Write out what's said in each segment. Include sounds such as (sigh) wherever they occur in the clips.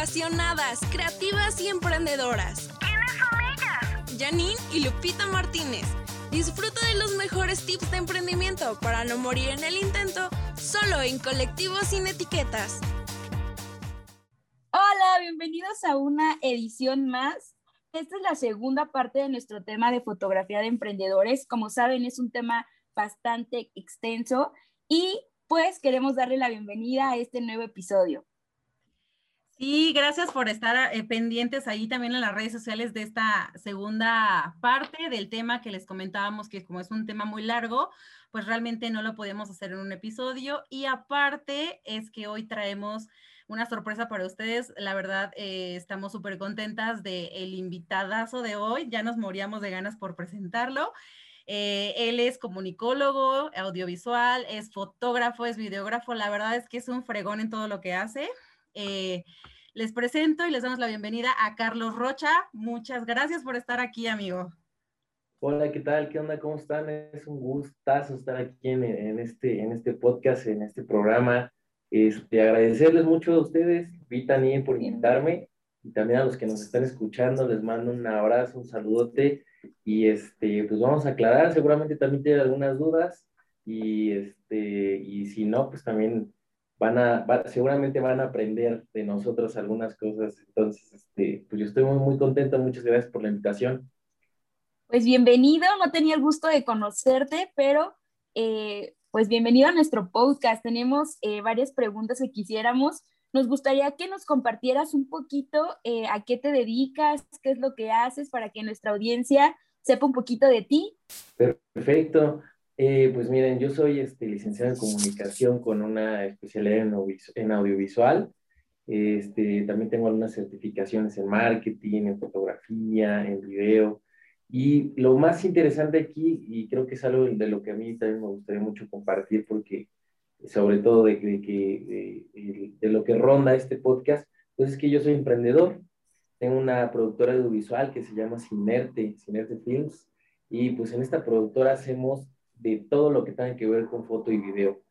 apasionadas, creativas y emprendedoras. ¿Quiénes son ellas? Janine y Lupita Martínez. Disfruta de los mejores tips de emprendimiento para no morir en el intento, solo en Colectivos Sin Etiquetas. Hola, bienvenidos a una edición más. Esta es la segunda parte de nuestro tema de fotografía de emprendedores. Como saben, es un tema bastante extenso y pues queremos darle la bienvenida a este nuevo episodio. Sí, gracias por estar eh, pendientes ahí también en las redes sociales de esta segunda parte del tema que les comentábamos, que como es un tema muy largo, pues realmente no lo podemos hacer en un episodio. Y aparte es que hoy traemos una sorpresa para ustedes. La verdad, eh, estamos súper contentas del el invitadazo de hoy. Ya nos moríamos de ganas por presentarlo. Eh, él es comunicólogo, audiovisual, es fotógrafo, es videógrafo. La verdad es que es un fregón en todo lo que hace. Eh, les presento y les damos la bienvenida a Carlos Rocha. Muchas gracias por estar aquí, amigo. Hola, ¿qué tal? ¿Qué onda? ¿Cómo están? Es un gustazo estar aquí en, este, en este podcast, en este programa. Este, agradecerles mucho a ustedes, Vitani, por invitarme y también a los que nos están escuchando, les mando un abrazo, un saludote y este, pues vamos a aclarar, seguramente también tienen algunas dudas y, este, y si no, pues también van a, seguramente van a aprender de nosotros algunas cosas. Entonces, este, pues yo estoy muy, muy contento. Muchas gracias por la invitación. Pues bienvenido, no tenía el gusto de conocerte, pero eh, pues bienvenido a nuestro podcast. Tenemos eh, varias preguntas que quisiéramos. Nos gustaría que nos compartieras un poquito eh, a qué te dedicas, qué es lo que haces para que nuestra audiencia sepa un poquito de ti. Perfecto. Eh, pues miren, yo soy este, licenciado en comunicación con una especialidad en, audiovisual. Este, también tengo algunas certificaciones en marketing, en fotografía, en video. Y lo más interesante aquí, y creo que es algo de lo que a mí también me gustaría mucho compartir, porque sobre todo de, de, de lo que ronda este podcast, pues es que yo soy emprendedor. Tengo una productora audiovisual que se llama Sinerte, Sinerte Films, y pues en esta productora hacemos de todo lo que tenga que ver con foto y video.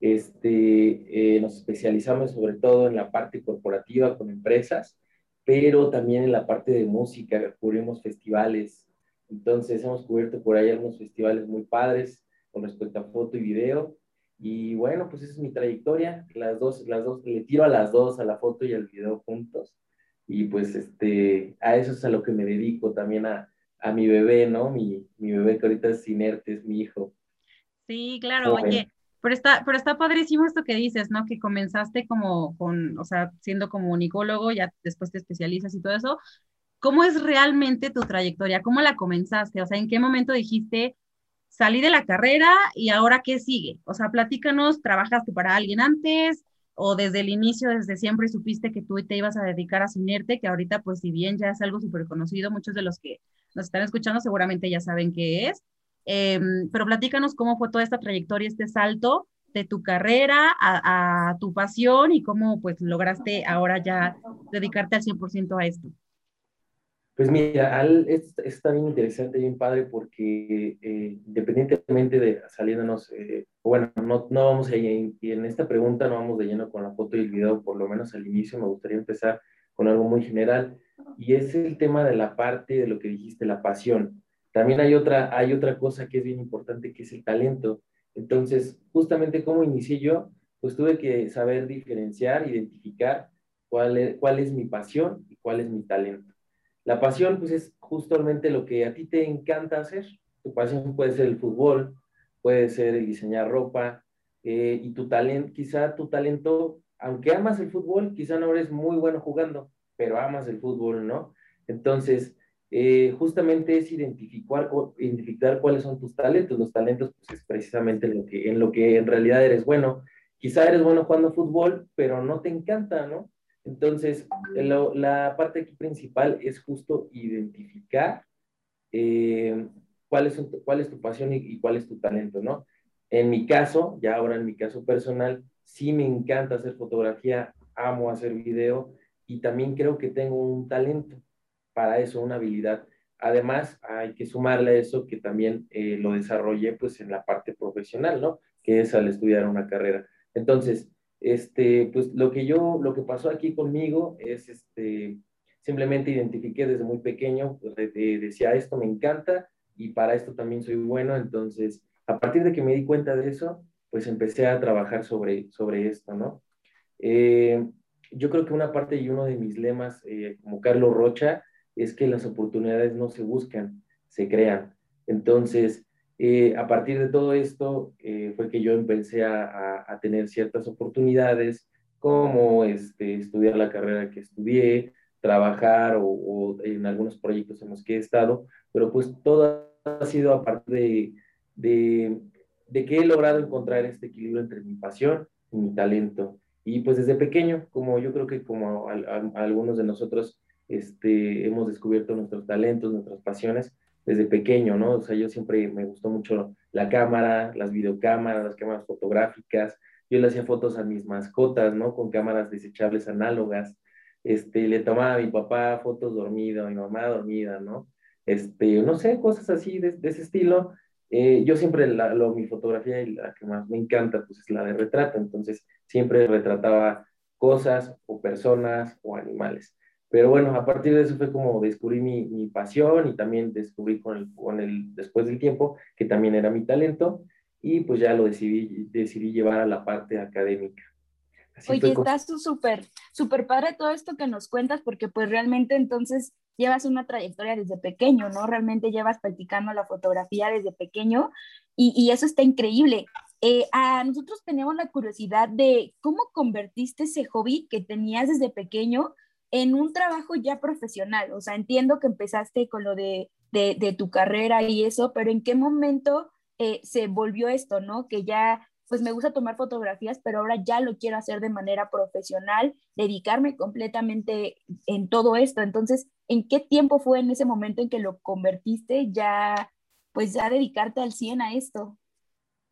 Este, eh, nos especializamos sobre todo en la parte corporativa con empresas, pero también en la parte de música, cubrimos festivales. Entonces hemos cubierto por ahí algunos festivales muy padres con respecto a foto y video. Y bueno, pues esa es mi trayectoria. Las dos, las dos, le tiro a las dos, a la foto y al video juntos. Y pues este, a eso es a lo que me dedico también a, a mi bebé, ¿no? Mi, mi bebé que ahorita es inerte, es mi hijo. Sí, claro, oye, pero está, pero está padrísimo esto que dices, ¿no? Que comenzaste como con, o sea, siendo comunicólogo, ya después te especializas y todo eso. ¿Cómo es realmente tu trayectoria? ¿Cómo la comenzaste? O sea, ¿en qué momento dijiste, salí de la carrera y ahora qué sigue? O sea, platícanos, ¿trabajaste para alguien antes? ¿O desde el inicio, desde siempre supiste que tú te ibas a dedicar a Cinerte, que ahorita, pues, si bien ya es algo súper conocido, muchos de los que nos están escuchando seguramente ya saben qué es, Em, pero platícanos cómo fue toda esta trayectoria, este salto de tu carrera a, tu pasión y cómo pues lograste ahora ya dedicarte al 100% a esto. Pues mira, es, está bien interesante, bien padre, porque eh, independientemente de saliéndonos, eh, bueno, no, no vamos a y en esta pregunta no vamos de lleno con la foto y el video, por lo menos al inicio me gustaría empezar con algo muy general, y es el tema de la parte de lo que dijiste, la pasión. También hay otra, hay otra cosa que es bien importante, que es el talento. Entonces, justamente como inicié yo, pues tuve que saber diferenciar, identificar cuál es, cuál es mi pasión y cuál es mi talento. La pasión, pues es justamente lo que a ti te encanta hacer. Tu pasión puede ser el fútbol, puede ser diseñar ropa, eh, y tu talento, quizá tu talento, aunque amas el fútbol, quizá no eres muy bueno jugando, pero amas el fútbol, ¿no? Entonces, eh, justamente es identificar, cuáles son tus talentos. Los talentos pues, es precisamente lo que, en lo que en realidad eres bueno. Quizá eres bueno jugando fútbol, pero no te encanta, ¿no? Entonces, la parte aquí principal es justo identificar eh, cuál, es, cuál es tu pasión y, y, cuál es tu talento, ¿no? En mi caso, ya ahora en mi caso personal, sí me encanta hacer fotografía, amo hacer video y también creo que tengo un talento para eso, una habilidad. Además, hay que sumarle a eso que también eh, lo desarrollé pues en la parte profesional, ¿no? Que es al estudiar una carrera. Entonces, este, pues lo que yo, lo que pasó aquí conmigo es, este, simplemente identifiqué desde muy pequeño, pues, decía, esto me encanta y para esto también soy bueno, entonces, a partir de que me di cuenta de eso, pues empecé a trabajar sobre, sobre esto, ¿no? Eh, yo creo que una parte y uno de mis lemas, eh, como Carlos Rocha, es que las oportunidades no se buscan, se crean. Entonces, eh, a partir de todo esto, fue que yo empecé a, a, tener ciertas oportunidades, como este, estudiar la carrera que estudié, trabajar o, o, en algunos proyectos en los que he estado, pero pues todo ha sido a partir de, de, de que he logrado encontrar este equilibrio entre mi pasión y mi talento. Y pues desde pequeño, como yo creo que como algunos de nosotros este, hemos descubierto nuestros talentos, nuestras pasiones desde pequeño, ¿no? O sea, yo siempre me gustó mucho la cámara, las videocámaras, las cámaras fotográficas. Yo le hacía fotos a mis mascotas, ¿no? Con cámaras desechables análogas. Este, le tomaba a mi papá fotos dormido, a mi mamá dormida, ¿no? Este, no sé, cosas así de, ese estilo. Eh, yo siempre, la, lo, mi fotografía y la que más me encanta, pues es la de retrato. Entonces, siempre retrataba cosas o personas o animales. Pero bueno, a partir de eso fue como descubrí mi, mi pasión y también descubrí con el, con el, después del tiempo que también era mi talento y pues ya lo decidí, decidí llevar a la parte académica. Así Oye, estás súper, súper padre todo esto que nos cuentas porque pues realmente entonces llevas una trayectoria desde pequeño, ¿no? Realmente llevas practicando la fotografía desde pequeño y, y eso está increíble. Eh, a nosotros tenemos la curiosidad de cómo convertiste ese hobby que tenías desde pequeño en un trabajo ya profesional. O sea, entiendo que empezaste con lo de, de, tu carrera y eso, pero ¿en qué momento eh, se volvió esto, no? Que ya, pues me gusta tomar fotografías, pero ahora ya lo quiero hacer de manera profesional, dedicarme completamente en todo esto. Entonces, ¿en qué tiempo fue en ese momento en que lo convertiste ya, pues ya dedicarte al 100 a esto?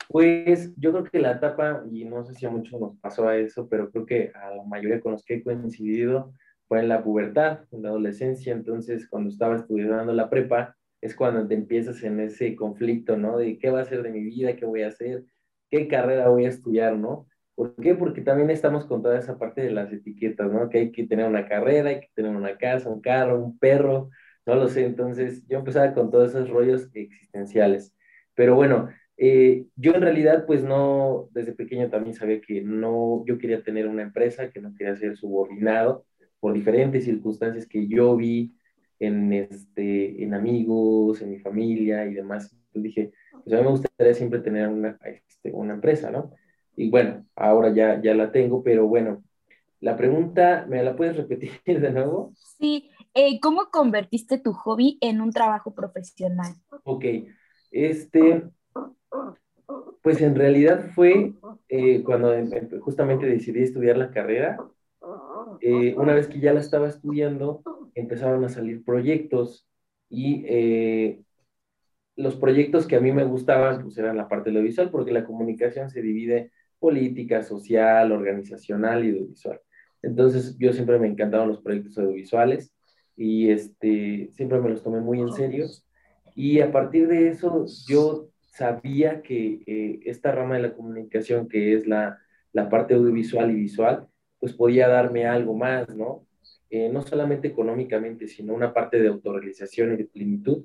Pues yo creo que la etapa, y no sé si a muchos nos pasó a eso, pero creo que a la mayoría con los que he coincidido fue en la pubertad, en la adolescencia, entonces cuando estaba estudiando la prepa, es cuando te empiezas en ese conflicto, ¿no? De qué va a ser de mi vida, qué voy a hacer, qué carrera voy a estudiar, ¿no? ¿Por qué? Porque también estamos con toda esa parte de las etiquetas, ¿no? Que hay que tener una carrera, hay que tener una casa, un carro, un perro, no lo sé. Entonces yo empezaba con todos esos rollos existenciales. Pero bueno, eh, yo en realidad, pues no, desde pequeño también sabía que no, yo quería tener una empresa, que no quería ser subordinado por diferentes circunstancias que yo vi en, este, en amigos, en mi familia y demás. Entonces dije, pues a mí me gustaría siempre tener una, este, una empresa, ¿no? Y bueno, ahora ya, ya la tengo, pero bueno, la pregunta, ¿me la puedes repetir (laughs) de nuevo? Sí, eh, ¿cómo convertiste tu hobby en un trabajo profesional? Ok, este, pues en realidad fue eh, cuando em, em, justamente decidí estudiar la carrera. Eh, una vez que ya la estaba estudiando, empezaron a salir proyectos y eh, los proyectos que a mí me gustaban pues eran la parte audiovisual porque la comunicación se divide política, social, organizacional y audiovisual. Entonces yo siempre me encantaban los proyectos audiovisuales y este, siempre me los tomé muy en serio. Y a partir de eso yo sabía que eh, esta rama de la comunicación, que es la, la, parte audiovisual y visual, pues podía darme algo más, ¿no? Eh, no solamente económicamente, sino una parte de autorrealización y de plenitud.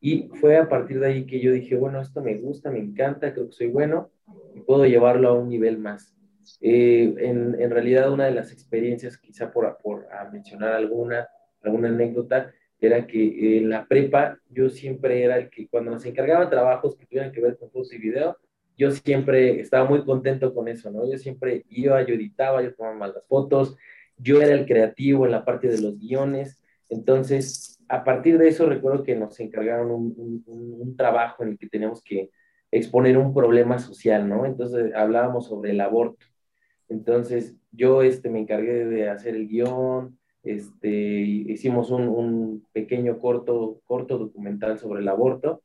Y fue a partir de ahí que yo dije, bueno, esto me gusta, me encanta, creo que soy bueno y puedo llevarlo a un nivel más. Eh, en, en, realidad, una de las experiencias, quizá por, por mencionar alguna, alguna anécdota, era que en la prepa yo siempre era el que cuando nos encargaba trabajos que tuvieran que ver con fotos y video, yo siempre estaba muy contento con eso, ¿no? Yo siempre iba, yo editaba, yo tomaba las fotos, yo era el creativo en la parte de los guiones, entonces a partir de eso recuerdo que nos encargaron un, un, un trabajo en el que teníamos que exponer un problema social, ¿no? Entonces hablábamos sobre el aborto. Entonces yo este, me encargué de hacer el guion, este, hicimos un, un, pequeño corto, corto documental sobre el aborto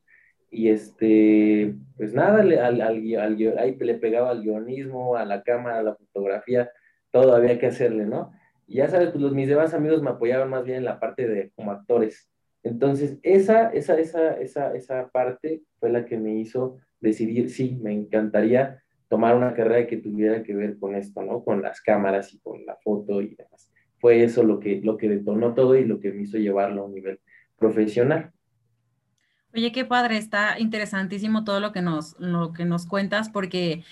y este, pues nada, al, al, al, ahí le pegaba al guionismo, a la cámara, a la fotografía, todo había que hacerle, ¿no? Y ya sabes, pues los, mis demás amigos me apoyaban más bien en la parte de como actores. Entonces, esa, esa, esa, esa, esa parte fue la que me hizo decidir, sí, me encantaría tomar una carrera que tuviera que ver con esto, ¿no? Con las cámaras y con la foto y demás. Fue eso lo que, lo que detonó todo y lo que me hizo llevarlo a un nivel profesional. Oye, qué padre, está interesantísimo todo lo que nos, lo que nos cuentas, porque,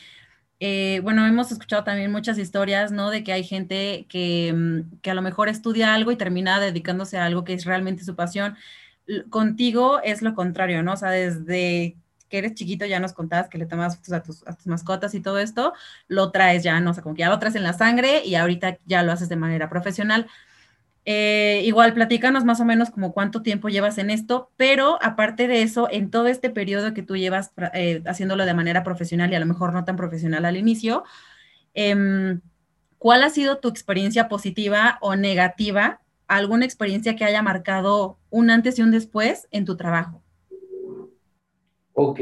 eh, bueno, hemos escuchado también muchas historias, ¿no? De que hay gente que, mm, que, a lo mejor estudia algo y termina dedicándose a algo que es realmente su pasión. Contigo es lo contrario, ¿no? O sea, desde que eres chiquito ya nos contabas que le tomas fotos a tus, a tus mascotas y todo esto, lo traes ya, ¿no? O sea, como que ya lo traes en la sangre y ahorita ya lo haces de manera profesional. Eh, igual, platícanos más o menos como cuánto tiempo llevas en esto, pero aparte de eso, en todo este periodo que tú llevas eh, haciéndolo de manera profesional y a lo mejor no tan profesional al inicio, em, ¿cuál ha sido tu experiencia positiva o negativa? ¿Alguna experiencia que haya marcado un antes y un después en tu trabajo? Ok,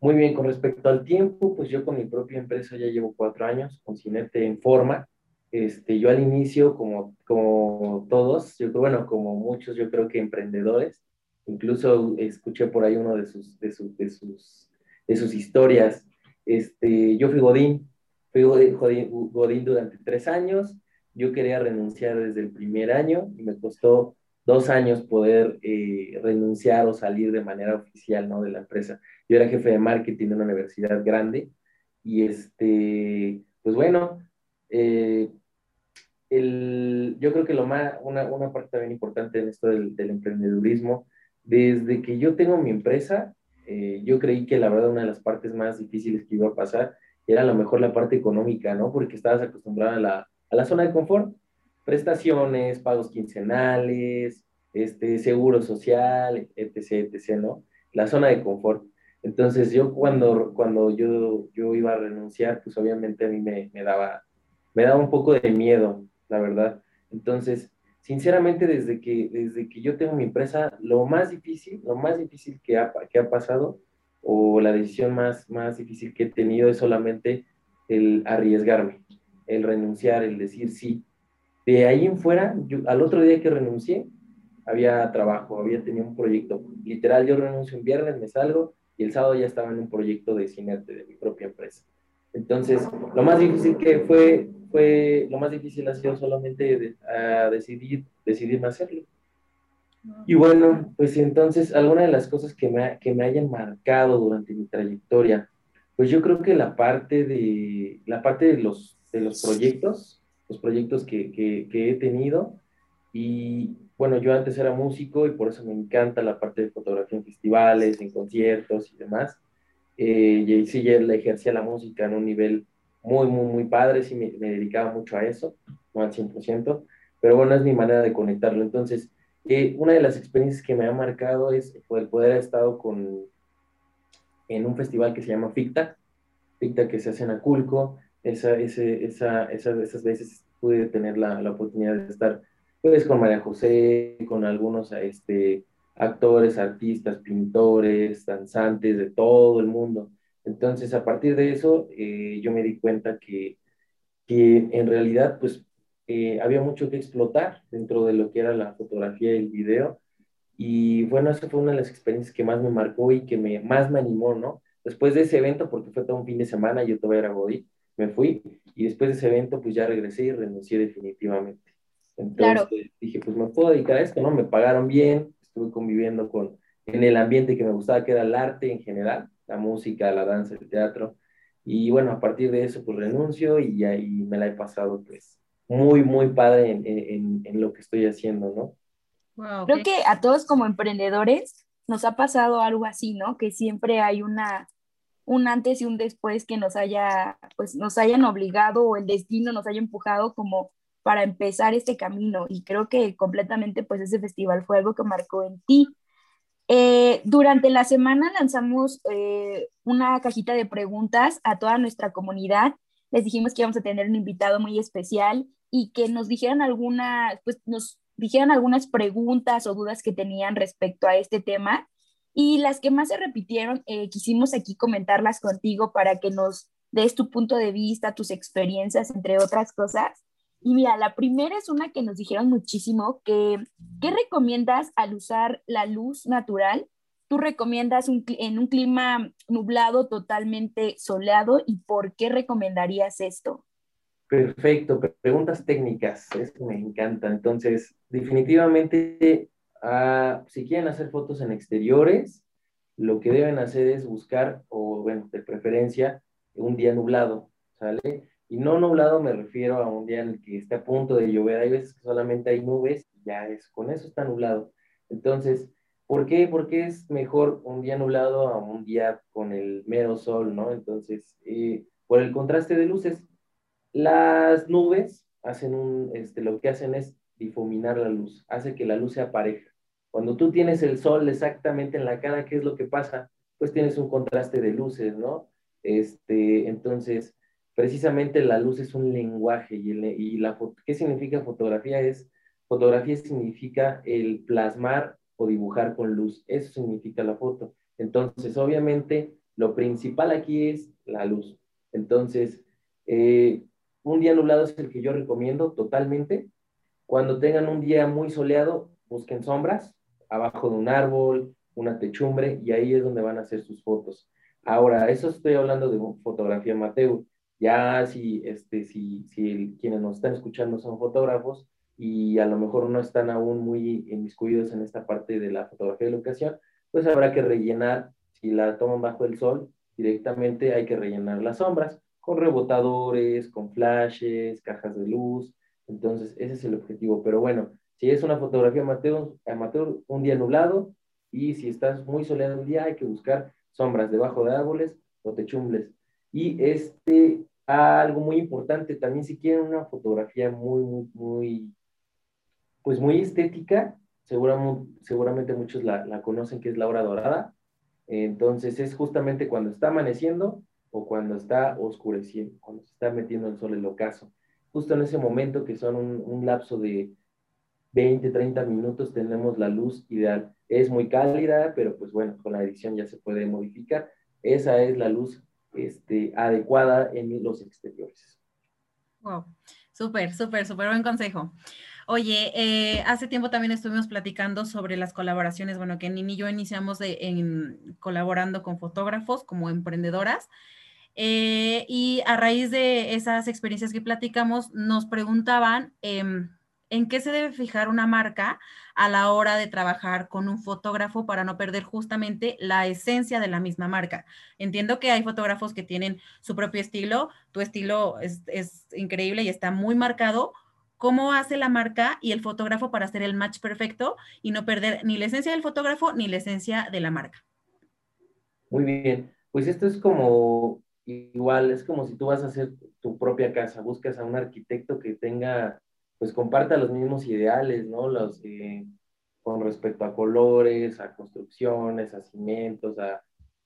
muy bien. Con respecto al tiempo, pues yo con mi propia empresa ya llevo cuatro años, con Cinete en forma. Este, yo al inicio, como, como todos, yo, bueno, como muchos, yo creo que emprendedores, incluso escuché por ahí uno de sus, de sus, de sus, de sus historias. Este, yo fui Godín, fui Godín, durante tres años, yo quería renunciar desde el primer año y me costó dos años poder eh, renunciar o salir de manera oficial ¿no? de la empresa. Yo era jefe de marketing en una universidad grande y este, pues bueno, eh, el, yo creo que lo más, una, una, parte también importante en esto del, del, emprendedurismo, desde que yo tengo mi empresa, eh, yo creí que la verdad una de las partes más difíciles que iba a pasar era a lo mejor la parte económica, ¿no? Porque estabas acostumbrada a la, a la zona de confort, prestaciones, pagos quincenales, este, seguro social, etc., etc., ¿no? La zona de confort. Entonces yo cuando, cuando yo, yo iba a renunciar, pues obviamente a mí me, me daba, me daba un poco de miedo, la verdad. Entonces, sinceramente, desde que, desde que yo tengo mi empresa, lo más difícil, lo más difícil que ha, que ha pasado, o la decisión más, más difícil que he tenido es solamente el arriesgarme, el renunciar, el decir sí. De ahí en fuera, al otro día que renuncié, había trabajo, había tenido un proyecto. Literal, yo renuncio un viernes, me salgo, y el sábado ya estaba en un proyecto de cine de mi propia empresa. Entonces, lo más difícil que fue fue, lo más difícil ha sido solamente a decidir, decidirme hacerlo. Y bueno, pues entonces, alguna de las cosas que me, que me hayan marcado durante mi trayectoria, pues yo creo que la parte de, la parte de, los, de los proyectos, los proyectos que, que, que he tenido, y bueno, yo antes era músico y por eso me encanta la parte de fotografía en festivales, en conciertos y demás. Eh, y sí, ya ejercía la música en un nivel muy, muy, muy padre, sí me, dedicaba mucho a eso, no al 100%, pero bueno, es mi manera de conectarlo. Entonces, eh, una de las experiencias que me ha marcado es el poder haber estado con, en un festival que se llama FICTA, FICTA que se hace en Aculco, esa, ese, esa, esas, esas veces pude tener la, la, oportunidad de estar pues con María José, con algunos este, actores, artistas, pintores, danzantes de todo el mundo. Entonces, a partir de eso, eh, yo me di cuenta que, que en realidad, pues, eh, había mucho que explotar dentro de lo que era la fotografía y el video. Y bueno, esa fue una de las experiencias que más me marcó y que me, más me animó, ¿no? Después de ese evento, porque fue todo un fin de semana, yo todavía era Godí, me fui, y después de ese evento, pues ya regresé y renuncié definitivamente. Entonces dije, pues me puedo dedicar a esto, ¿no? Me pagaron bien, estuve conviviendo con, en el ambiente que me gustaba, que era el arte en general, la música, la danza, el teatro. Y bueno, a partir de eso, pues renuncio y ahí me la he pasado, pues, muy, muy padre en, en, en lo que estoy haciendo, ¿no? Creo que a todos como emprendedores nos ha pasado algo así, ¿no? Que siempre hay una, un antes y un después que nos haya, pues, nos hayan obligado o el destino nos haya empujado como para empezar este camino. Y creo que completamente, pues, ese festival fue algo que marcó en ti. Eh, durante la semana lanzamos eh, una cajita de preguntas a toda nuestra comunidad. Les dijimos que íbamos a tener un invitado muy especial y que nos dijeran alguna, pues nos dijeran algunas preguntas o dudas que tenían respecto a este tema. Y las que más se repitieron, eh, quisimos aquí comentarlas contigo para que nos des tu punto de vista, tus experiencias, entre otras cosas. Y mira, la primera es una que nos dijeron muchísimo, que ¿qué recomiendas al usar la luz natural tú recomiendas en un clima nublado totalmente soleado y por qué recomendarías esto? Perfecto, preguntas técnicas, eso me encanta. Entonces, definitivamente, ah, si quieren hacer fotos en exteriores, lo que deben hacer es buscar, o bueno, de preferencia, un día nublado, ¿sale? Y no nublado me refiero a un día en el que esté a punto de llover. Hay veces que solamente hay nubes y ya es, con eso está nublado. Entonces, ¿por qué? Porque es mejor un día nublado a un día con el mero sol, ¿no? Entonces, eh, por el contraste de luces. Las nubes hacen un, este, lo que hacen es difuminar la luz, hace que la luz sea pareja. Cuando tú tienes el sol exactamente en la cara, ¿qué es lo que pasa? Pues tienes un contraste de luces, ¿no? Este, entonces, precisamente la luz es un lenguaje y, la ¿qué significa fotografía? Es, fotografía significa el plasmar o dibujar con luz, eso significa la foto. Entonces, obviamente, lo principal aquí es la luz. Entonces, eh, un día nublado es el que yo recomiendo totalmente. Cuando tengan un día muy soleado, busquen sombras, abajo de un árbol, una techumbre, y ahí es donde van a hacer sus fotos. Ahora, eso estoy hablando de fotografía amateur. Ya si, este, si, si quienes nos están escuchando son fotógrafos y a lo mejor no están aún muy inmiscuidos en esta parte de la fotografía de locación, pues habrá que rellenar, si la toman bajo el sol, directamente hay que rellenar las sombras con rebotadores, con flashes, cajas de luz. Entonces, ese es el objetivo. Pero bueno, si es una fotografía amateur, amateur un día nublado, y si estás muy soleado un día, hay que buscar sombras debajo de árboles o techumbles. Y este, algo muy importante, también si quieren una fotografía muy, muy, muy, pues muy estética, seguramente, seguramente muchos la, la conocen, que es la hora dorada. Entonces es justamente cuando está amaneciendo o cuando está oscureciendo, cuando se está metiendo el sol el ocaso. Justo en ese momento que son un, lapso de 20, 30 minutos tenemos la luz ideal. Es muy cálida, pero pues bueno, con la edición ya se puede modificar. Esa es la luz este, adecuada en los exteriores. Wow, súper, súper, súper buen consejo. Oye, eh, hace tiempo también estuvimos platicando sobre las colaboraciones, bueno, que Nini y yo iniciamos en, colaborando con fotógrafos como emprendedoras eh, y a raíz de esas experiencias que platicamos, nos preguntaban em, en qué se debe fijar una marca a la hora de trabajar con un fotógrafo para no perder justamente la esencia de la misma marca. Entiendo que hay fotógrafos que tienen su propio estilo, tu estilo es, increíble y está muy marcado. ¿Cómo hace la marca y el fotógrafo para hacer el match perfecto y no perder ni la esencia del fotógrafo ni la esencia de la marca? Muy bien, pues esto es como igual es como si tú vas a hacer tu propia casa, buscas a un arquitecto que tenga, pues comparta los mismos ideales, ¿no? Los, con respecto a colores, a construcciones, a cimientos, a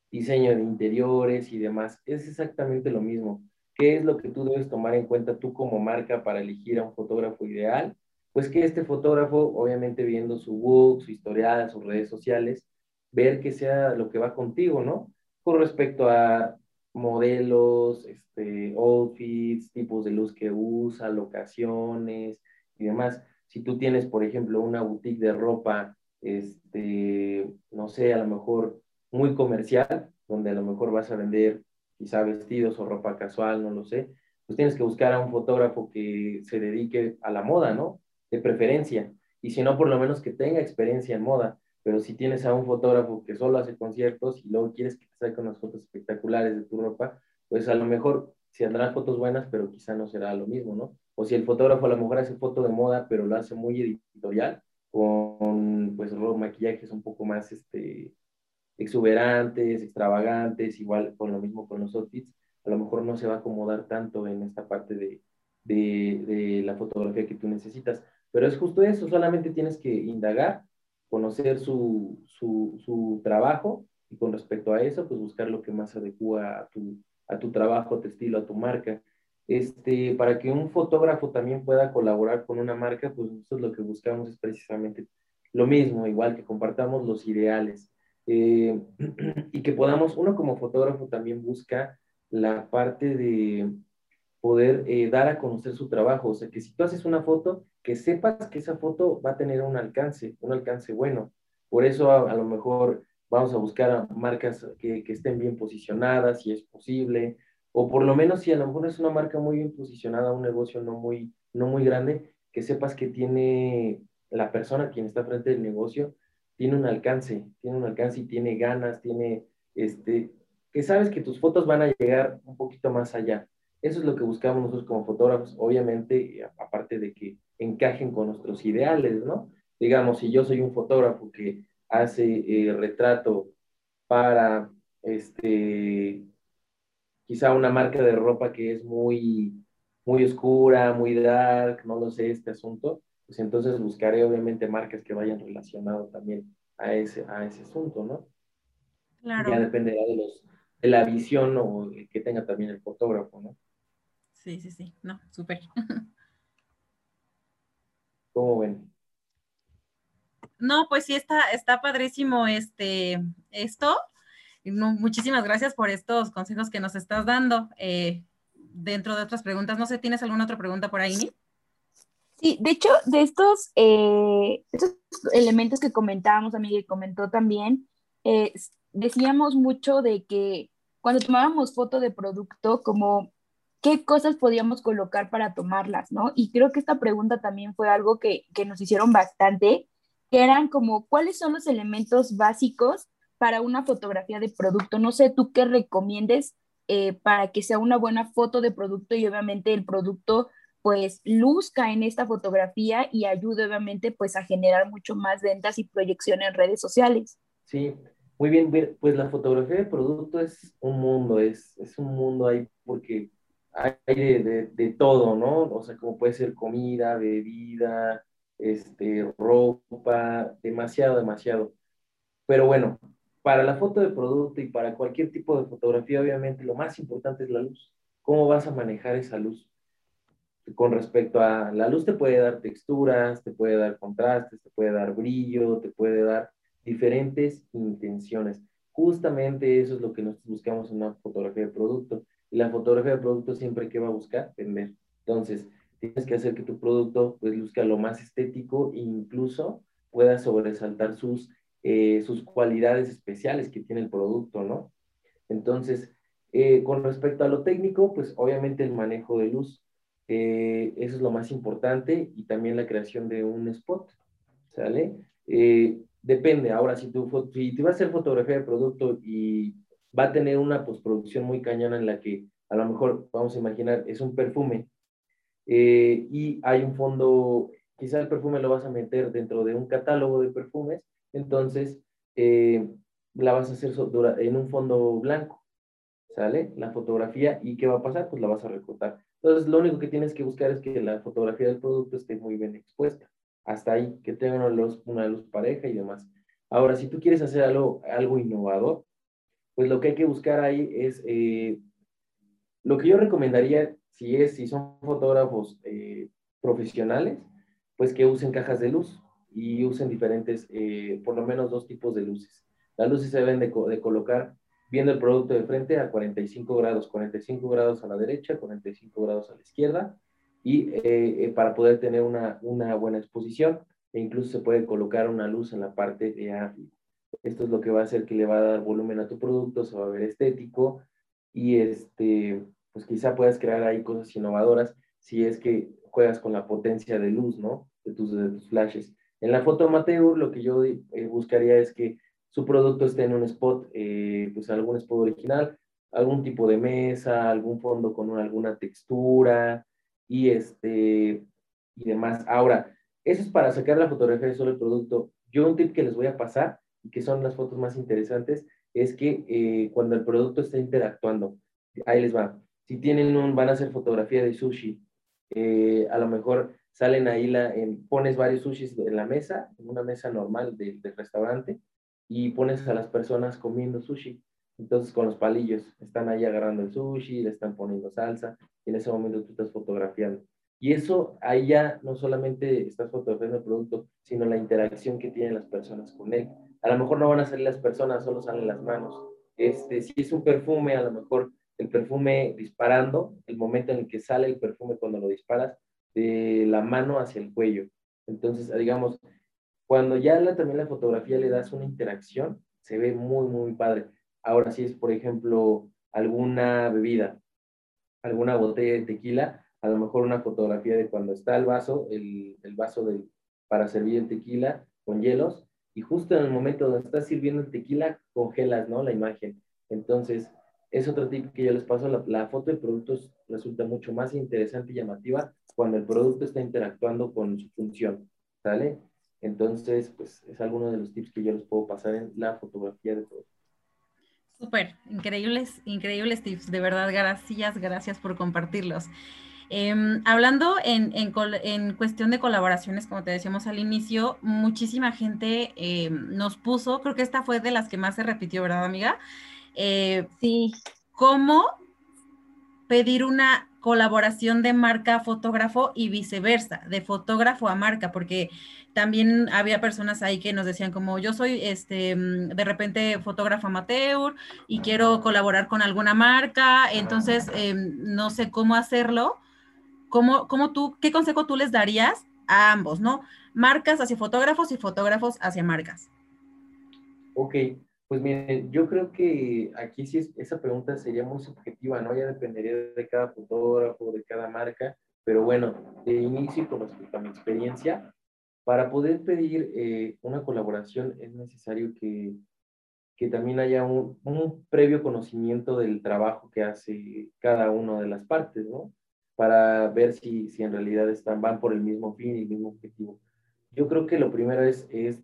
diseño de interiores y demás. Es exactamente lo mismo. ¿Qué es lo que tú debes tomar en cuenta tú como marca para elegir a un fotógrafo ideal? Pues que este fotógrafo, obviamente viendo su book, su historial, sus redes sociales, ver que sea lo que va contigo, ¿no? Con respecto a modelos, este, outfits, tipos de luz que usa, locaciones y demás. Si tú tienes, por ejemplo, una boutique de ropa, este, no sé, a lo mejor muy comercial, donde a lo mejor vas a vender quizá vestidos o ropa casual, no lo sé, pues tienes que buscar a un fotógrafo que se dedique a la moda, ¿no? De preferencia. Y si no, por lo menos que tenga experiencia en moda pero si tienes a un fotógrafo que solo hace conciertos y luego quieres que te saque unas fotos espectaculares de tu ropa, pues a lo mejor se andarán fotos buenas, pero quizá no será lo mismo, ¿no? O si el fotógrafo a lo mejor hace foto de moda, pero lo hace muy editorial, con pues maquillajes un poco más este, exuberantes, extravagantes, igual con lo mismo con los outfits, a lo mejor no se va a acomodar tanto en esta parte de, de, de la fotografía que tú necesitas. Pero es justo eso, solamente tienes que indagar conocer su, su, su, trabajo y con respecto a eso, pues buscar lo que más adecua a tu, a tu trabajo, a tu estilo, a tu marca. Este, para que un fotógrafo también pueda colaborar con una marca, pues nosotros lo que buscamos es precisamente lo mismo, igual que compartamos los ideales eh, (clears throat) y que podamos, uno como fotógrafo también busca la parte de poder eh, dar a conocer su trabajo, o sea, que si tú haces una foto, que sepas que esa foto va a tener un alcance, un alcance bueno. Por eso a, lo mejor vamos a buscar marcas que, estén bien posicionadas, si es posible, o por lo menos si a lo es una marca muy bien posicionada, un negocio no muy, no muy grande, que sepas que tiene la persona quien está frente del negocio, tiene un alcance, tiene un alcance y tiene ganas, tiene, este, que sabes que tus fotos van a llegar un poquito más allá. Eso es lo que buscamos nosotros como fotógrafos, obviamente, aparte de que encajen con nuestros ideales, ¿no? Digamos, si yo soy un fotógrafo que hace eh, retrato para, este, quizá una marca de ropa que es muy, muy oscura, muy dark, no lo sé, este asunto, pues entonces buscaré obviamente marcas que vayan relacionado también a ese, a ese asunto, ¿no? Claro. Ya dependerá de, los, de la visión o que tenga también el fotógrafo, ¿no? Sí, sí, sí, no, súper. (laughs) ¿Cómo ven? No, pues sí, está, está padrísimo este, esto. muchísimas gracias por estos consejos que nos estás dando. Eh, dentro de otras preguntas, no sé, ¿tienes alguna otra pregunta por ahí? Sí, de hecho, de estos, eh, elementos que comentábamos, amiga, y comentó también, eh, decíamos mucho de que cuando tomábamos foto de producto, como qué cosas podíamos colocar para tomarlas, ¿no? Y creo que esta pregunta también fue algo que, que nos hicieron bastante, que eran como, ¿cuáles son los elementos básicos para una fotografía de producto? No sé, tú qué recomiendes eh, para que sea una buena foto de producto y obviamente el producto pues luzca en esta fotografía y ayude obviamente pues a generar mucho más ventas y proyección en redes sociales. Sí, muy bien, pues la fotografía de producto es un mundo, es, es un mundo ahí porque hay de, de, todo, ¿no? O sea, como puede ser comida, bebida, este, ropa, demasiado, demasiado. Pero bueno, para la foto de producto y para cualquier tipo de fotografía, obviamente lo más importante es la luz. ¿Cómo vas a manejar esa luz? con respecto a la luz te puede dar texturas, te puede dar contrastes, te puede dar brillo, te puede dar diferentes intenciones. Justamente eso es lo que nosotros buscamos en una fotografía de producto. Y la fotografía de producto siempre que va a buscar vender. Entonces, tienes que hacer que tu producto pues luzca lo más estético e incluso pueda sobresaltar sus, eh, sus cualidades especiales que tiene el producto, ¿no? Entonces, eh, con respecto a lo técnico, pues obviamente el manejo de luz. Eh, eso es lo más importante y también la creación de un spot, ¿sale? Eh, depende, ahora si tú, si vas a hacer fotografía de producto y va a tener una postproducción muy cañona en la que a lo mejor, vamos a imaginar, es un perfume eh, y hay un fondo, quizá el perfume lo vas a meter dentro de un catálogo de perfumes, entonces la vas a hacer en un fondo blanco, ¿sale? La fotografía y ¿qué va a pasar? Pues la vas a recortar. Entonces, lo único que tienes que buscar es que la fotografía del producto esté muy bien expuesta. Hasta ahí, que tenga una luz, una luz pareja y demás. Ahora, si tú quieres hacer algo, algo innovador, pues lo que hay que buscar ahí es, eh, lo que yo recomendaría, si, es, si son fotógrafos eh, profesionales, pues que usen cajas de luz y usen diferentes, eh, por lo menos dos tipos de luces. Las luces se deben de, de colocar viendo el producto de frente a 45 grados, 45 grados a la derecha, 45 grados a la izquierda, y eh, eh, para poder tener una, una, buena exposición, e incluso se puede colocar una luz en la parte de arriba. Esto es lo que va a hacer que le va a dar volumen a tu producto, se va a ver estético, y este, pues quizá puedas crear ahí cosas innovadoras si es que juegas con la potencia de luz, ¿no? De tus, de tus flashes. En la foto amateur, lo que yo eh, buscaría es que su producto esté en un spot, eh, pues algún spot original, algún tipo de mesa, algún fondo con alguna textura y este y demás. Ahora, eso es para sacar la fotografía de solo el producto. Yo un tip que les voy a pasar y que son las fotos más interesantes es que eh, cuando el producto está interactuando, ahí les va. Si tienen un, van a hacer fotografía de sushi, eh, a lo mejor salen ahí, la, pones varios sushis en la mesa, en una mesa normal del restaurante, y pones a las personas comiendo sushi. Entonces con los palillos están ahí agarrando el sushi, le están poniendo salsa y en ese momento tú estás fotografiando. Y eso ahí ya no solamente estás fotografiando el producto, sino la interacción que tienen las personas con él. A lo mejor no van a salir las personas, solo salen las manos. Este, si es un perfume, a lo mejor el perfume disparando, el momento en el que sale el perfume cuando lo disparas, de la mano hacia el cuello. Entonces, digamos, cuando ya la, también la fotografía le das una interacción, se ve muy, muy padre. Ahora, si es, por ejemplo, alguna bebida, alguna botella de tequila, a lo mejor una fotografía de cuando está el vaso, el, el vaso del, para servir el tequila con hielos, y justo en el momento donde estás sirviendo el tequila, congelas, ¿no? La imagen. Entonces, es otro tip que yo les paso. La, la, foto de productos resulta mucho más interesante y llamativa cuando el producto está interactuando con su función, ¿sale? Entonces, pues es alguno de los tips que yo les puedo pasar en la fotografía de productos. Súper, increíbles, increíbles tips. De verdad, gracias, gracias por compartirlos. Eh, hablando en, en, en, cuestión de colaboraciones, como te decíamos al inicio, muchísima gente eh, nos puso, creo que esta fue de las que más se repitió, ¿verdad, amiga? Eh, sí. ¿Cómo pedir una colaboración de marca a fotógrafo y viceversa, de fotógrafo a marca? Porque también había personas ahí que nos decían como yo soy este de repente fotógrafo amateur y quiero colaborar con alguna marca, entonces eh, no sé cómo hacerlo. ¿Cómo, ¿Cómo tú, qué consejo tú les darías a ambos, no? Marcas hacia fotógrafos y fotógrafos hacia marcas. Ok, pues miren, yo creo que aquí sí es, esa pregunta sería muy subjetiva, ¿no? Ya dependería de cada fotógrafo, de cada marca, pero bueno, de inicio con respecto a mi experiencia, para poder pedir eh, una colaboración es necesario que, que también haya un, un, previo conocimiento del trabajo que hace cada una de las partes, ¿no? Para ver si, si en realidad están, van por el mismo fin y el mismo objetivo. Yo creo que lo primero es, es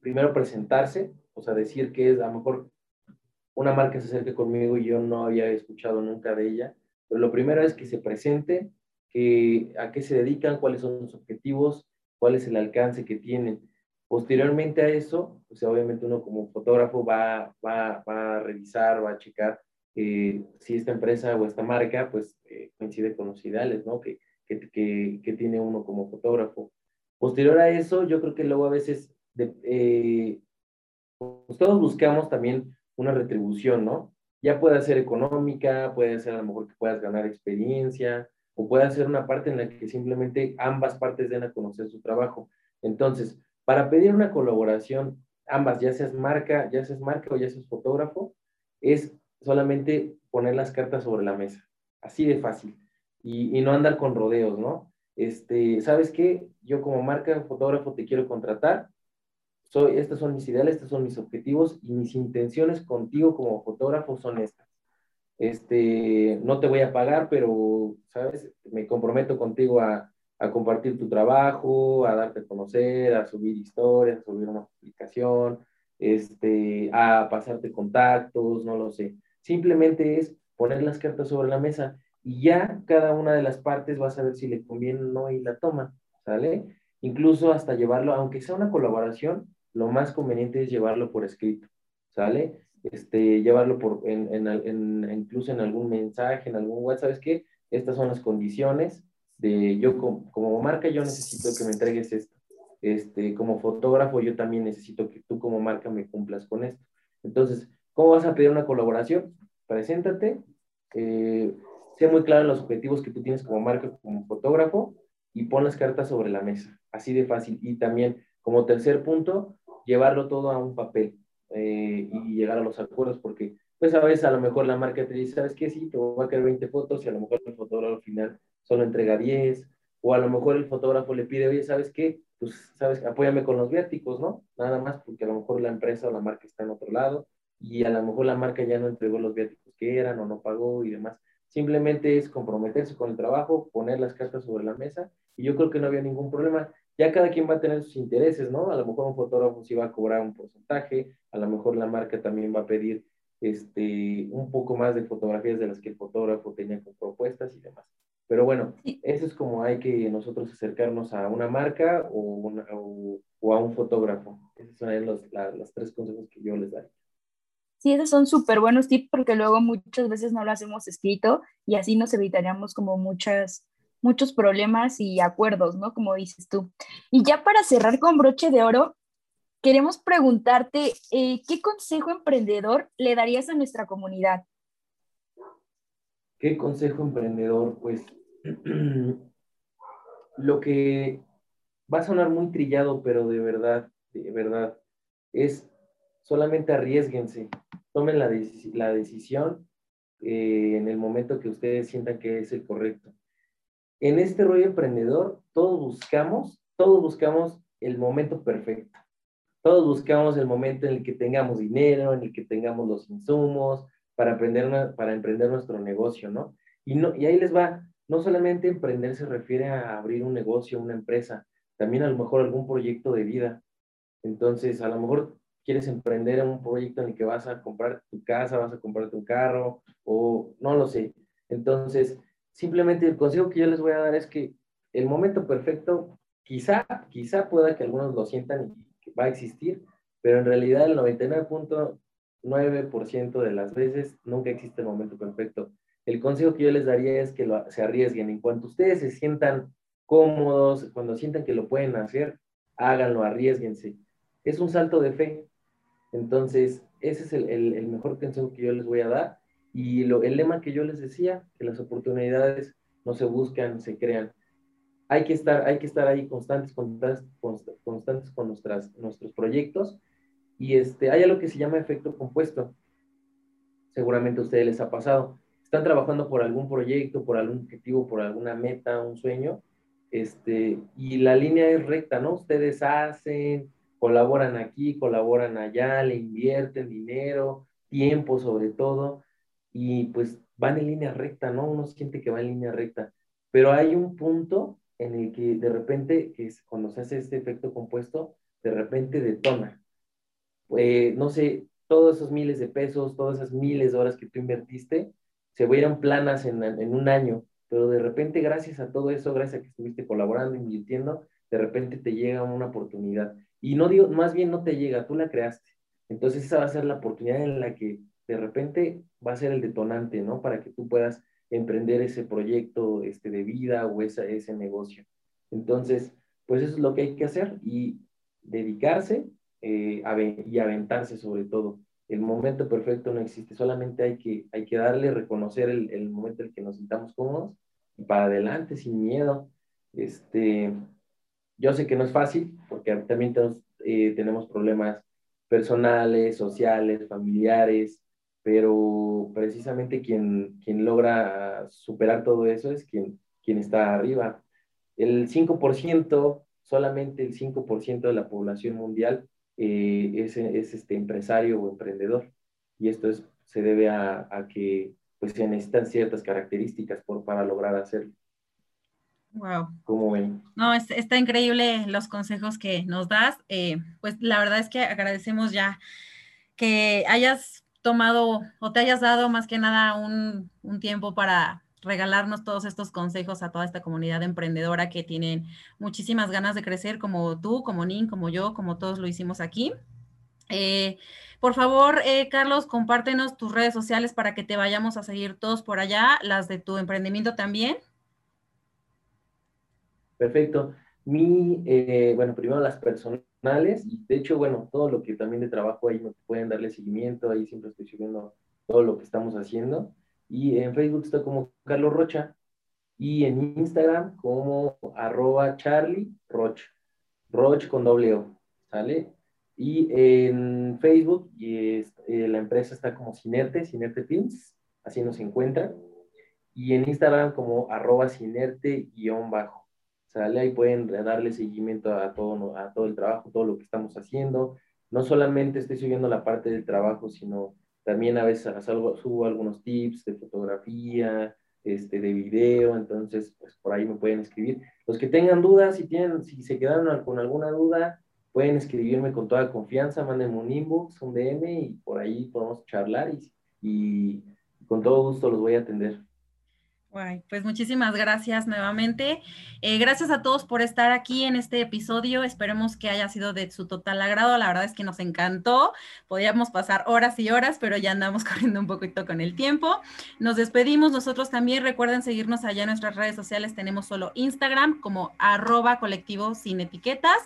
primero presentarse, o sea, decir que es a lo mejor una marca se acerque conmigo y yo no había escuchado nunca de ella, pero lo primero es que se presente, que, a qué se dedican, cuáles son sus objetivos, cuál es el alcance que tienen. Posteriormente a eso, pues obviamente uno como fotógrafo va, va, va a revisar, va a checar eh, si esta empresa o esta marca pues eh, coincide con los ideales, ¿no? Que, que, que, que, tiene uno como fotógrafo. Posterior a eso, yo creo que luego a veces de, eh, pues todos buscamos también una retribución, ¿no? Ya puede ser económica, puede ser a lo mejor que puedas ganar experiencia, o puede ser una parte en la que simplemente ambas partes den a conocer su trabajo. Entonces, para pedir una colaboración, ambas, ya seas marca, ya seas marca o ya seas fotógrafo, es solamente poner las cartas sobre la mesa, así de fácil, y, y no andar con rodeos, ¿no? Este, ¿sabes qué? Yo como marca, fotógrafo, te quiero contratar, soy, estos son mis ideales, estos son mis objetivos y mis intenciones contigo como fotógrafo son estas este, no te voy a pagar, pero, ¿sabes? Me comprometo contigo a, a, compartir tu trabajo, a darte a conocer, a subir historias, a subir una publicación, este, a pasarte contactos, no lo sé. Simplemente es poner las cartas sobre la mesa y ya cada una de las partes va a saber si le conviene o no y la toma, ¿sale? Incluso hasta llevarlo, aunque sea una colaboración, lo más conveniente es llevarlo por escrito, ¿sale? este, llevarlo por, en, en, en, incluso en algún mensaje, en algún WhatsApp, ¿sabes qué? Estas son las condiciones de yo como, como, marca, yo necesito que me entregues esto. Este, como fotógrafo, yo también necesito que tú como marca me cumplas con esto. Entonces, ¿cómo vas a pedir una colaboración? Preséntate, eh, sea muy claro los objetivos que tú tienes como marca, como fotógrafo, y pon las cartas sobre la mesa, así de fácil. Y también, como tercer punto, llevarlo todo a un papel eh, y llegar a los acuerdos, porque pues a veces a lo mejor la marca te dice, ¿sabes qué? Sí, te voy a quedar 20 fotos y a lo mejor el fotógrafo al final solo entrega 10, o a lo mejor el fotógrafo le pide, oye, ¿sabes qué? Pues, ¿sabes? Apóyame con los viáticos, ¿no? Nada más porque a lo mejor la empresa o la marca está en otro lado y a lo mejor la marca ya no entregó los viáticos que eran o no pagó y demás. Simplemente es comprometerse con el trabajo, poner las cartas sobre la mesa y yo creo que no había ningún problema ya cada quien va a tener sus intereses, ¿no? A lo mejor un fotógrafo sí va a cobrar un porcentaje, a lo mejor la marca también va a pedir este, un poco más de fotografías de las que el fotógrafo tenía con propuestas y demás. Pero bueno, eso es como hay que nosotros acercarnos a una marca o, una, o, o a un fotógrafo. Esos son los, la, los tres consejos que yo les daría. Sí, esos son súper buenos tips porque luego muchas veces no lo hacemos escrito y así nos evitaríamos como muchas muchos problemas y acuerdos, ¿no? Como dices tú. Y ya para cerrar con broche de oro, queremos preguntarte, eh, ¿qué consejo emprendedor le darías a nuestra comunidad? ¿Qué consejo emprendedor? Pues (clears throat) lo que va a sonar muy trillado, pero de verdad, de verdad, es solamente arriesguense, tomen la, decisión eh, en el momento que ustedes sientan que es el correcto. En este rollo emprendedor, todos buscamos, todos buscamos el momento perfecto. Todos buscamos el momento en el que tengamos dinero, en el que tengamos los insumos para, aprender para emprender nuestro negocio, ¿no? Y, no, y ahí les va, no solamente emprender se refiere a abrir un negocio, una empresa, también a lo mejor algún proyecto de vida. Entonces, a lo mejor quieres emprender en un proyecto en el que vas a comprar tu casa, vas a comprar tu carro, o no lo sé. Entonces, simplemente el consejo que yo les voy a dar es que el momento perfecto, quizá, quizá pueda que algunos lo sientan y que va a existir, pero en realidad el 99.9% de las veces nunca existe el momento perfecto. El consejo que yo les daría es que se arriesguen. En cuanto ustedes se sientan cómodos, cuando sientan que lo pueden hacer, háganlo, arriesguense. Es un salto de fe. Entonces, ese es el, mejor consejo que yo les voy a dar. Y lo, el lema que yo les decía, que las oportunidades no se buscan, se crean. Hay que estar, hay que estar ahí constantes, constantes, constantes con nuestras, nuestros proyectos. Y este, hay algo que se llama efecto compuesto. Seguramente a ustedes les ha pasado. Están trabajando por algún proyecto, por algún objetivo, por alguna meta, un sueño, este, y la línea es recta, ¿no? Ustedes hacen, colaboran aquí, colaboran allá, le invierten dinero, tiempo sobre todo, y pues van en línea recta, ¿no? Uno siente que va en línea recta, pero hay un punto en el que de repente, que es cuando se hace este efecto compuesto, de repente detona. Pues, no sé, todos esos miles de pesos, todas esas miles de horas que tú invertiste, se vieron planas en, en un año, pero de repente gracias a todo eso, gracias a que estuviste colaborando, invirtiendo, de repente te llega una oportunidad. Y no digo, más bien no te llega, tú la creaste. Entonces esa va a ser la oportunidad en la que de repente va a ser el detonante, ¿no? Para que tú puedas emprender ese proyecto este, de vida o esa, ese negocio. Entonces, pues eso es lo que hay que hacer y dedicarse eh, y aventarse sobre todo. El momento perfecto no existe, solamente hay que, hay que darle, reconocer el, el momento en el que nos sintamos cómodos y para adelante, sin miedo. Este, yo sé que no es fácil, porque también tenemos, eh, tenemos problemas personales, sociales, familiares, pero precisamente quien, quien logra superar todo eso es quien, quien está arriba. El 5%, solamente el 5% de la población mundial eh, es, es, este empresario o emprendedor. Y esto es, se debe a, a que pues, se necesitan ciertas características por, para lograr hacerlo. Wow. ¿Cómo ven? No, está increíble los consejos que nos das. Eh, pues la verdad es que agradecemos ya que hayas tomado o te hayas dado más que nada un, un tiempo para regalarnos todos estos consejos a toda esta comunidad emprendedora que tienen muchísimas ganas de crecer, como tú, como Nin, como yo, como todos lo hicimos aquí. Eh, por favor, eh, Carlos, compártenos tus redes sociales para que te vayamos a seguir todos por allá, las de tu emprendimiento también. Perfecto. Mi, eh, bueno, primero las personales, y de hecho, bueno, todo lo que también de trabajo ahí me pueden darle seguimiento, ahí siempre estoy subiendo todo lo que estamos haciendo. Y en Facebook estoy como Carlos Rocha, y en Instagram como arroba Charlie Roch, Roch con doble O, ¿sale? Y en Facebook y eh, la empresa está como Sinerte, Sinerte Films, así nos encuentran. Y en Instagram como arroba Sinerte-bajo. Ahí pueden darle seguimiento a todo, a todo el trabajo, todo lo que estamos haciendo. No solamente estoy subiendo la parte del trabajo, sino también a veces subo algunos tips de fotografía, este, de video, entonces pues por ahí me pueden escribir. Los que tengan dudas, si, tienen, si se quedaron con alguna duda, pueden escribirme con toda confianza, mándenme un inbox, un DM y por ahí podemos charlar y, y con todo gusto los voy a atender pues muchísimas gracias nuevamente. Eh, gracias a todos por estar aquí en este episodio. Esperemos que haya sido de su total agrado. La verdad es que nos encantó. Podíamos pasar horas y horas, pero ya andamos (laughs) corriendo un poquito con el tiempo. Nos despedimos nosotros también. Recuerden seguirnos allá en nuestras redes sociales. Tenemos solo Instagram como arroba colectivo sin etiquetas.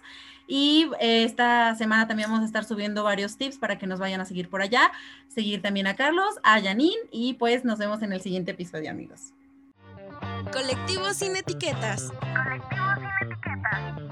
Y eh, esta semana también vamos a estar subiendo varios tips para que nos vayan a seguir por allá. Seguir también a Carlos, a Janine y pues nos vemos en el siguiente episodio amigos. Colectivo sin etiquetas. Sin etiquetas.